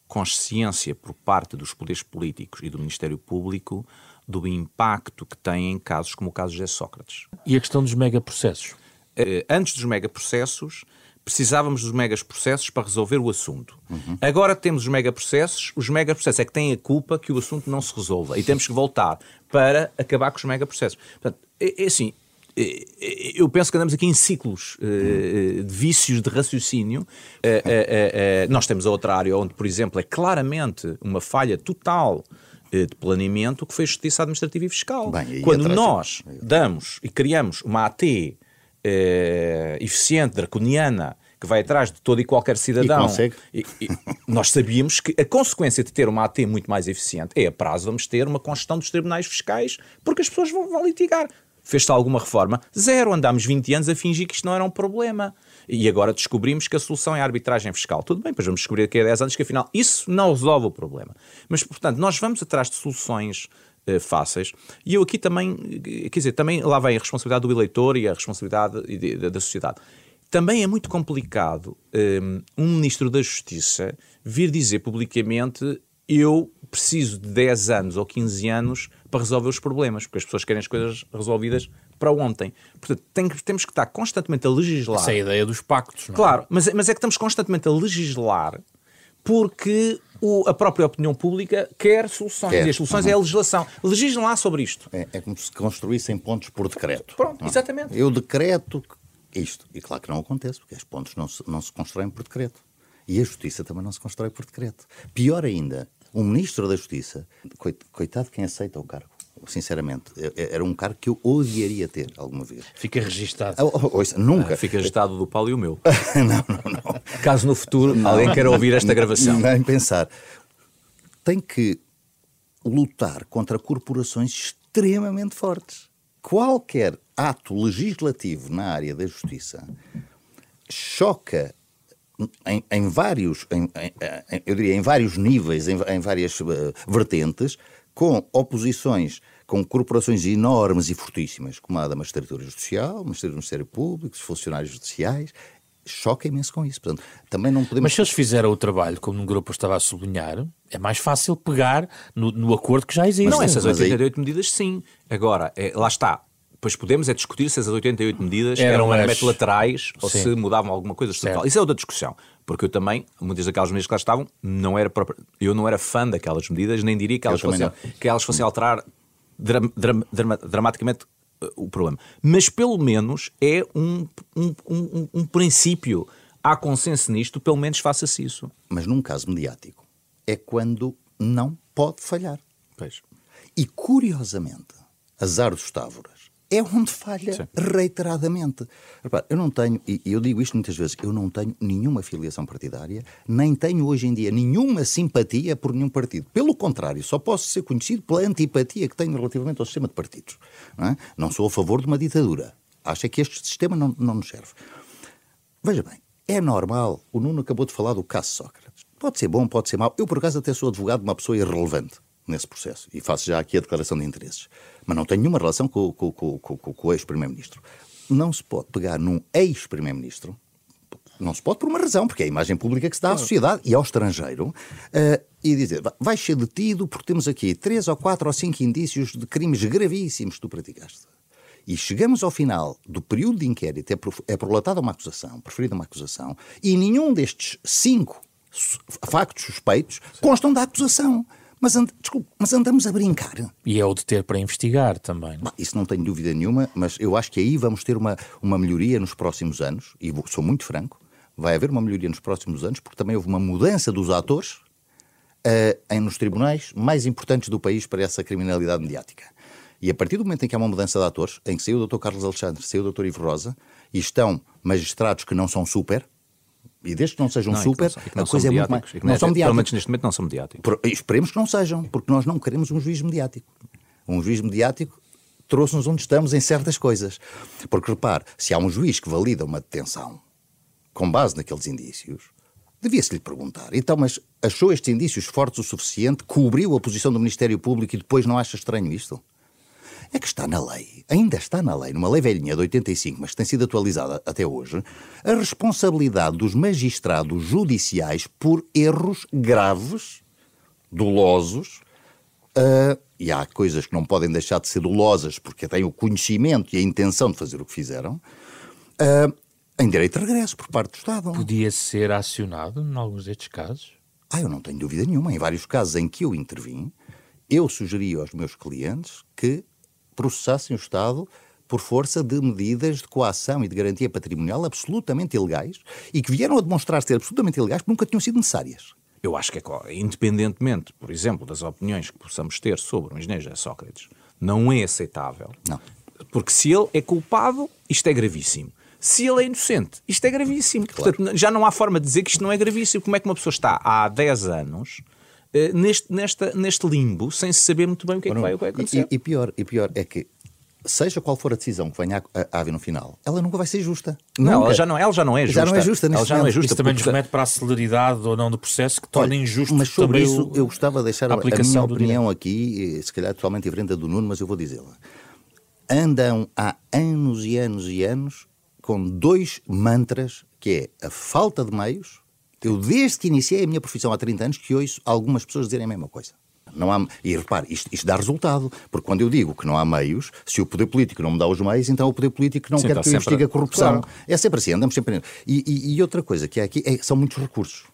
consciência por parte dos poderes políticos e do Ministério Público do impacto que tem em casos como o caso de Sócrates. E a questão dos megaprocessos? Uh, antes dos megaprocessos, precisávamos dos megaprocessos para resolver o assunto. Uhum. Agora temos os megaprocessos, os megaprocessos é que têm a culpa que o assunto não se resolva e temos que voltar para acabar com os megaprocessos. Portanto, é, é assim, eu penso que andamos aqui em ciclos uh, de vícios de raciocínio. Nós temos a outra área onde, por exemplo, é claramente uma falha total de planeamento que foi a Justiça Administrativa e Fiscal. Bem, Quando atrás, nós damos e criamos uma AT eficiente, draconiana, que vai atrás de todo e qualquer cidadão. E consegue. E, e nós sabíamos que a consequência de ter uma AT muito mais eficiente é a prazo vamos ter uma congestão dos tribunais fiscais porque as pessoas vão, vão litigar. Fez-se alguma reforma? Zero. Andámos 20 anos a fingir que isto não era um problema. E agora descobrimos que a solução é a arbitragem fiscal. Tudo bem, depois vamos descobrir daqui a 10 anos que afinal isso não resolve o problema. Mas, portanto, nós vamos atrás de soluções uh, fáceis. E eu aqui também, quer dizer, também lá vem a responsabilidade do eleitor e a responsabilidade da sociedade. Também é muito complicado um, eh, um ministro da Justiça vir dizer publicamente eu preciso de 10 anos ou 15 anos para resolver os problemas, porque as pessoas querem as coisas resolvidas para ontem. Portanto, tem, temos que estar constantemente a legislar. Essa é a ideia dos pactos, não é? Claro, mas, mas é que estamos constantemente a legislar porque o, a própria opinião pública quer soluções. Quer. E as soluções uhum. é a legislação. Legislem lá sobre isto. É, é, como se construíssem pontos por decreto. Pronto, não? exatamente. Eu decreto isto. E claro que não acontece, porque os pontos não se, não se constroem por decreto. E a justiça também não se constrói por decreto. Pior ainda, um ministro da Justiça, coitado quem aceita o cargo. Sinceramente, era um cargo que eu odiaria ter alguma vez. Fica registado. Oh, ouça, nunca. Ah, fica registado do Paulo e o meu. (laughs) não, não, não. Caso no futuro não. alguém queira ouvir esta gravação. Nem pensar. tem que lutar contra corporações extremamente fortes. Qualquer ato legislativo na área da justiça choca em, em vários, em, em, eu diria, em vários níveis, em, várias uh, vertentes, com oposições, com corporações enormes e fortíssimas, como a da Magistratura Judicial, o Ministério Público, os funcionários judiciais, choca imenso com isso. Portanto, também não podemos... Mas se eles fizeram o trabalho, como um grupo estava a sublinhar, é mais fácil pegar no, no acordo que já existe. Não, essas 88 aí... medidas sim. Agora, é, lá está. Pois podemos é discutir se essas 88 medidas eram, eram meramente laterais ou sim. se mudavam alguma coisa estrutural. Isso é outra discussão. Porque eu também, muitas daquelas medidas que lá estavam, não era própria, eu não era fã daquelas medidas, nem diria que elas, fossem, que elas fossem alterar dram, dram, dram, dramaticamente o problema. Mas pelo menos é um, um, um, um princípio. Há consenso nisto, pelo menos faça-se isso. Mas num caso mediático, é quando não pode falhar. Pois. E curiosamente, azar dos Távoras, é onde falha Sim. reiteradamente. Repare, eu não tenho, e eu digo isto muitas vezes, eu não tenho nenhuma filiação partidária, nem tenho hoje em dia nenhuma simpatia por nenhum partido. Pelo contrário, só posso ser conhecido pela antipatia que tenho relativamente ao sistema de partidos. Não, é? não sou a favor de uma ditadura. Acho é que este sistema não, não nos serve. Veja bem, é normal, o Nuno acabou de falar do caso Sócrates. Pode ser bom, pode ser mau. Eu, por acaso, até sou advogado de uma pessoa irrelevante nesse processo e faço já aqui a declaração de interesses. Mas não tenho nenhuma relação com, com, com, com o ex-primeiro-ministro. Não se pode pegar num ex-primeiro-ministro, não se pode por uma razão, porque é a imagem pública que se dá à sociedade e ao estrangeiro, uh, e dizer, vai ser detido porque temos aqui três ou quatro ou cinco indícios de crimes gravíssimos que tu praticaste. E chegamos ao final do período de inquérito, é, é prolatada uma acusação, preferida uma acusação, e nenhum destes cinco factos suspeitos constam da acusação. Mas, and, desculpe, mas andamos a brincar. E é o de ter para investigar também. Bah, isso não tenho dúvida nenhuma, mas eu acho que aí vamos ter uma, uma melhoria nos próximos anos, e vou, sou muito franco, vai haver uma melhoria nos próximos anos, porque também houve uma mudança dos atores uh, em, nos tribunais mais importantes do país para essa criminalidade mediática. E a partir do momento em que há uma mudança de atores, em que saiu o Dr. Carlos Alexandre, saiu o Dr. Ivo Rosa, e estão magistrados que não são super, e desde que não sejam não, super, não, a coisa é muito mais. não, não são mediáticos. Pelo menos neste momento não são mediáticos. Por, esperemos que não sejam, porque nós não queremos um juiz mediático. Um juiz mediático trouxe-nos onde estamos em certas coisas. Porque repare, se há um juiz que valida uma detenção com base naqueles indícios, devia-se lhe perguntar. Então, mas achou estes indícios fortes o suficiente? Cobriu a posição do Ministério Público e depois não acha estranho isto? É que está na lei, ainda está na lei, numa lei velhinha de 85, mas que tem sido atualizada até hoje, a responsabilidade dos magistrados judiciais por erros graves, dolosos, uh, e há coisas que não podem deixar de ser dolosas porque têm o conhecimento e a intenção de fazer o que fizeram, uh, em direito de regresso por parte do Estado. Podia ser acionado em alguns destes casos? Ah, eu não tenho dúvida nenhuma. Em vários casos em que eu intervim, eu sugeri aos meus clientes que processassem o Estado por força de medidas de coação e de garantia patrimonial absolutamente ilegais e que vieram a demonstrar ser absolutamente ilegais porque nunca tinham sido necessárias. Eu acho que é independentemente, por exemplo, das opiniões que possamos ter sobre o engenheiro Sócrates, não é aceitável. Não. Porque se ele é culpado, isto é gravíssimo. Se ele é inocente, isto é gravíssimo. Claro. Portanto, já não há forma de dizer que isto não é gravíssimo. Como é que uma pessoa está há 10 anos neste, nesta, neste limbo sem se saber muito bem o que é que vai, vai acontecer? E, e, pior, e pior é que seja qual for a decisão que venha a, haver no final, ela nunca vai ser justa. Não, ela já não, ela já não é justa. Já não é justa ela já não é justa. Isso também nos remete para a celeridade ou não do processo que torna injusto Mas sobre isso eu gostava de deixar a, a minha opinião aqui, se calhar totalmente diferente da do Nuno, mas eu vou dizê-la. Andam há anos e anos e anos com dois mantras, que é a falta de meios. Eu, desde que iniciei a minha profissão há 30 anos, que ouço algumas pessoas dizerem a mesma coisa. Não há, e repare, isto, isto, dá resultado, porque quando eu digo que não há meios, se o poder político não me dá os meios, então o poder político não Sim, quer que eu investigue a corrupção. Claro. É sempre assim, andamos sempre. E, e, e outra coisa que há aqui é, são muitos recursos.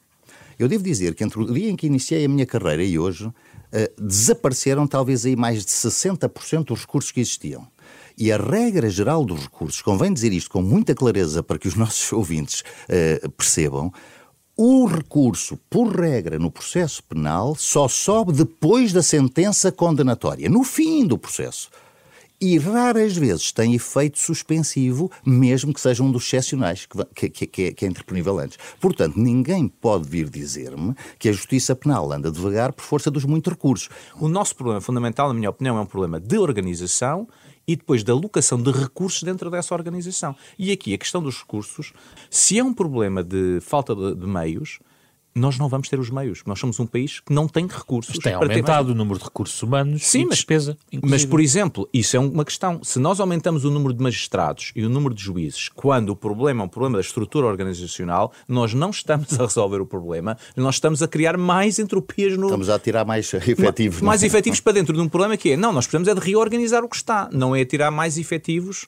Eu devo dizer que entre o dia em que iniciei a minha carreira e hoje, uh, desapareceram talvez aí mais de 60% dos recursos que existiam. E a regra geral dos recursos, convém dizer isto com muita clareza para que os (laughs) nossos ouvintes uh, percebam, o recurso, por regra, no processo penal só sobe depois da sentença condenatória, no fim do processo. e raras vezes tem efeito suspensivo, mesmo que seja um dos excepcionais que, que, que, é, que é interponível antes. Portanto, ninguém pode vir dizer-me que a justiça penal anda devagar por força dos muitos recursos. O nosso problema fundamental, na minha opinião, é um problema de organização e depois da alocação de recursos dentro dessa organização. E aqui a questão dos recursos, se é um problema de falta de, de meios, nós não vamos ter os meios. Nós somos um país que não tem recursos. Mas tem aumentado o número de recursos humanos Sim, e mas, despesa. Inclusive. Mas, por exemplo, isso é uma questão. Se nós aumentamos o número de magistrados e o número de juízes, quando o problema é um problema da estrutura organizacional, nós não estamos a resolver o problema, nós estamos a criar mais entropias no. Estamos a tirar mais efetivos. Mais é? efetivos para dentro de um problema que é, não, nós precisamos é de reorganizar o que está, não é tirar mais efetivos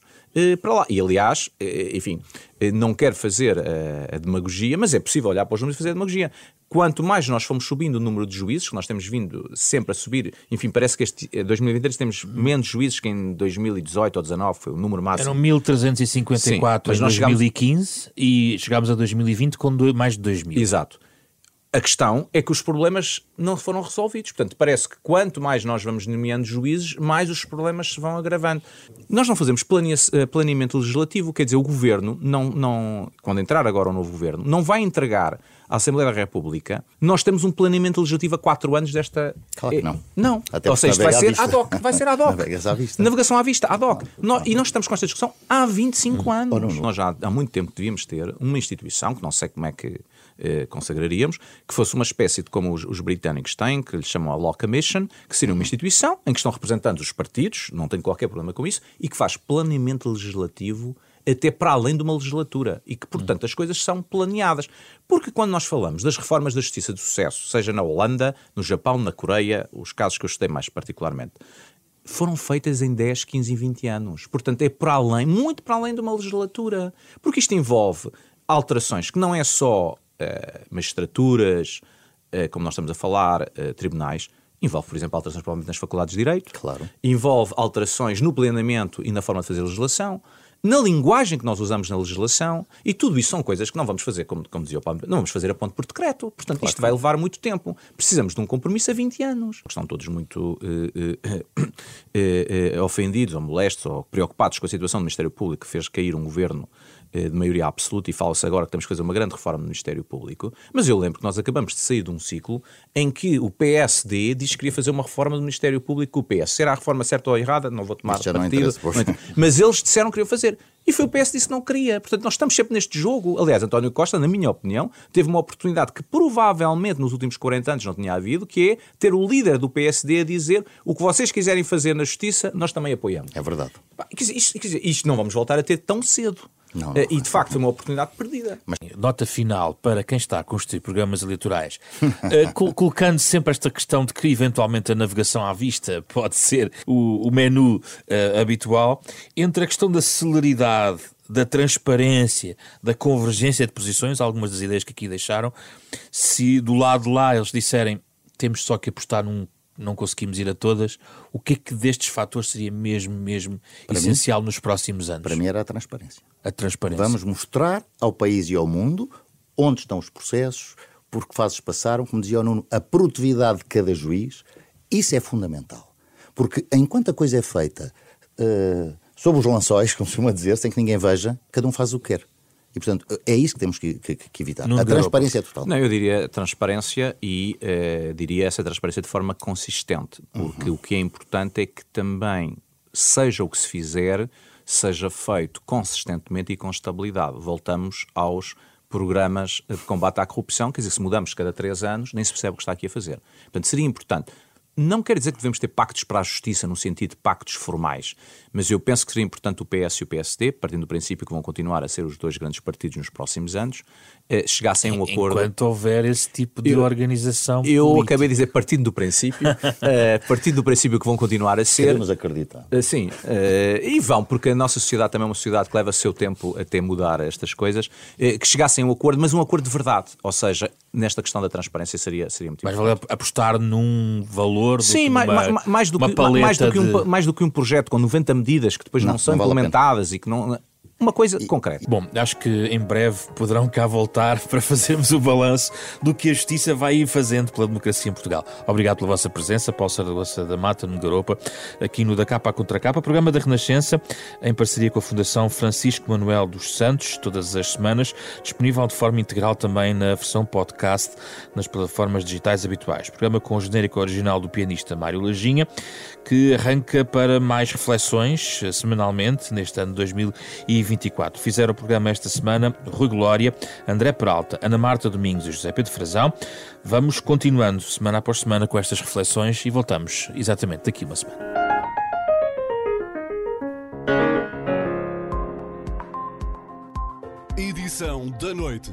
para lá. E, aliás, eh, enfim, eh, não quero fazer a, demagogia, mas é possível olhar para os números e fazer a demagogia. Quanto mais nós fomos subindo o número de juízes, que nós temos vindo sempre a subir, enfim, parece que este 2023 temos menos juízes que em 2018 ou 2019, foi o número máximo. Eram 1354 Sim, em 2015 chegamos... e chegámos a 2020 com mais de 2000. Exato. A questão é que os problemas não foram resolvidos. Portanto, parece que quanto mais nós vamos nomeando juízes, mais os problemas se vão agravando. Nós não fazemos eh, planeamento legislativo, quer dizer, o governo, não, não, quando entrar agora o novo governo, não vai entregar à Assembleia da República. Nós temos um planeamento legislativo há quatro anos desta. Claro que não. Não. Até Ou seja, vai ser ad hoc. Vai ser ad (laughs) hoc. Navegas à vista. Navegação à vista, ad hoc. E nós estamos com esta discussão há 25 hum. anos. Nós já há muito tempo devíamos ter uma instituição, que não sei como é que eh, consagraríamos, que fosse uma espécie de como os, os, britânicos têm, que lhes chamam a Law Commission, que seria uma instituição em que estão representantes os partidos, não tenho qualquer problema com isso, e que faz planeamento legislativo até para além de uma legislatura e que, portanto, as coisas são planeadas. Porque quando nós falamos das reformas da justiça de sucesso, seja na Holanda, no Japão, na Coreia, os casos que eu estudei mais particularmente, foram feitas em 10, 15 e 20 anos. Portanto, é para além, muito para além de uma legislatura. Porque isto envolve alterações que não é só uh, magistraturas, uh, como nós estamos a falar, uh, tribunais, envolve, por exemplo, alterações provavelmente nas faculdades de Direito, claro. envolve alterações no planeamento e na forma de fazer legislação, na linguagem que nós usamos na legislação, e tudo isso são coisas que não vamos fazer, como, como dizia o Paulo, não vamos fazer a ponto por decreto. Portanto, claro. isto vai levar muito tempo. Precisamos de um compromisso a 20 anos. Estão todos muito (coughs) ofendidos, ou molestos, ou preocupados com a situação do Ministério Público que fez cair um governo eh, de maioria absoluta e fala-se agora que temos que fazer uma grande reforma no Ministério Público, mas eu lembro que nós acabamos de sair de um ciclo em que o PSD diz que queria fazer uma reforma do Ministério Público com o PS. Será a reforma certa ou errada? Não vou tomar partido. Mas eles disseram que queriam fazer. E foi o PS que disse que não queria. Portanto, nós estamos sempre neste jogo. Aliás, António Costa, na minha opinião, teve uma oportunidade que provavelmente nos últimos 40 anos não tinha havido, que é ter o líder do PSD a dizer o que vocês quiserem fazer na justiça, nós também apoiamos. É verdade. Isto, isto, isto não vamos voltar a ter tão cedo. Não, não, e de facto foi uma oportunidade perdida. Mas... Nota final para quem está a construir programas eleitorais, (laughs) uh, colocando sempre esta questão de que eventualmente a navegação à vista (laughs) pode ser o, o menu uh, habitual, entre a questão da celeridade, da transparência, da convergência de posições, algumas das ideias que aqui deixaram, se do lado de lá eles disserem temos só que apostar num não conseguimos ir a todas, o que é que destes fatores seria mesmo, mesmo para essencial mim, nos próximos anos? Para mim era a transparência. A transparência. Vamos mostrar ao país e ao mundo onde estão os processos, por que fases passaram, como dizia o Nuno, a produtividade de cada juiz, isso é fundamental. Porque enquanto a coisa é feita uh, sob os lençóis, (laughs) como se costuma dizer, sem que ninguém veja, cada um faz o que quer. E, portanto, é isso que temos que, que, que evitar. Não a transparência é total. Não, eu diria transparência e uh, diria essa transparência de forma consistente, porque uhum. o que é importante é que também, seja o que se fizer, seja feito consistentemente e com estabilidade. Voltamos aos programas de combate à corrupção, quer dizer, se mudamos cada três anos, nem se percebe o que está aqui a fazer. Portanto, seria importante não quer dizer que devemos ter pactos para a justiça no sentido de pactos formais, mas eu penso que seria importante o PS e o PSD, partindo do princípio que vão continuar a ser os dois grandes partidos nos próximos anos, chegassem a um acordo. Enquanto houver esse tipo de eu, organização. Eu política. acabei de dizer partindo do princípio, (laughs) eh, partindo do princípio que vão continuar a ser. Queremos acreditar. Eh, sim, e vão, porque a nossa sociedade também é uma sociedade que leva seu tempo até mudar estas coisas, que chegassem a um acordo, mas um acordo de verdade, ou seja, nesta questão da transparência seria, seria muito importante. Mas vale apostar num valor Sim, mais, mais, mais, do que, mais, do que um, mais do que um projeto com 90 medidas que depois não, não são não implementadas vale e que não Uma coisa concreta. Bom, acho que em breve poderão cá voltar (laughs) para fazermos o balanço do que a Justiça vai ir fazendo pela democracia em Portugal. Obrigado pela vossa presença, Paulo Saragossa da Mata, no Garopa, aqui no Da Capa à Contra Capa, programa da Renascença, em parceria com a Fundação Francisco Manuel dos Santos, todas as semanas, disponível de forma integral também na versão podcast nas plataformas digitais habituais. Programa com o genérico original do pianista Mário Lajinha, que arranca para mais reflexões eh, semanalmente neste ano 2024. Fizeram o programa esta semana Rui Glória, André Peralta, Ana Marta Domingos e José Pedro Frazão. Vamos continuando semana após semana com estas reflexões e voltamos exatamente daqui uma semana. Edição da noite.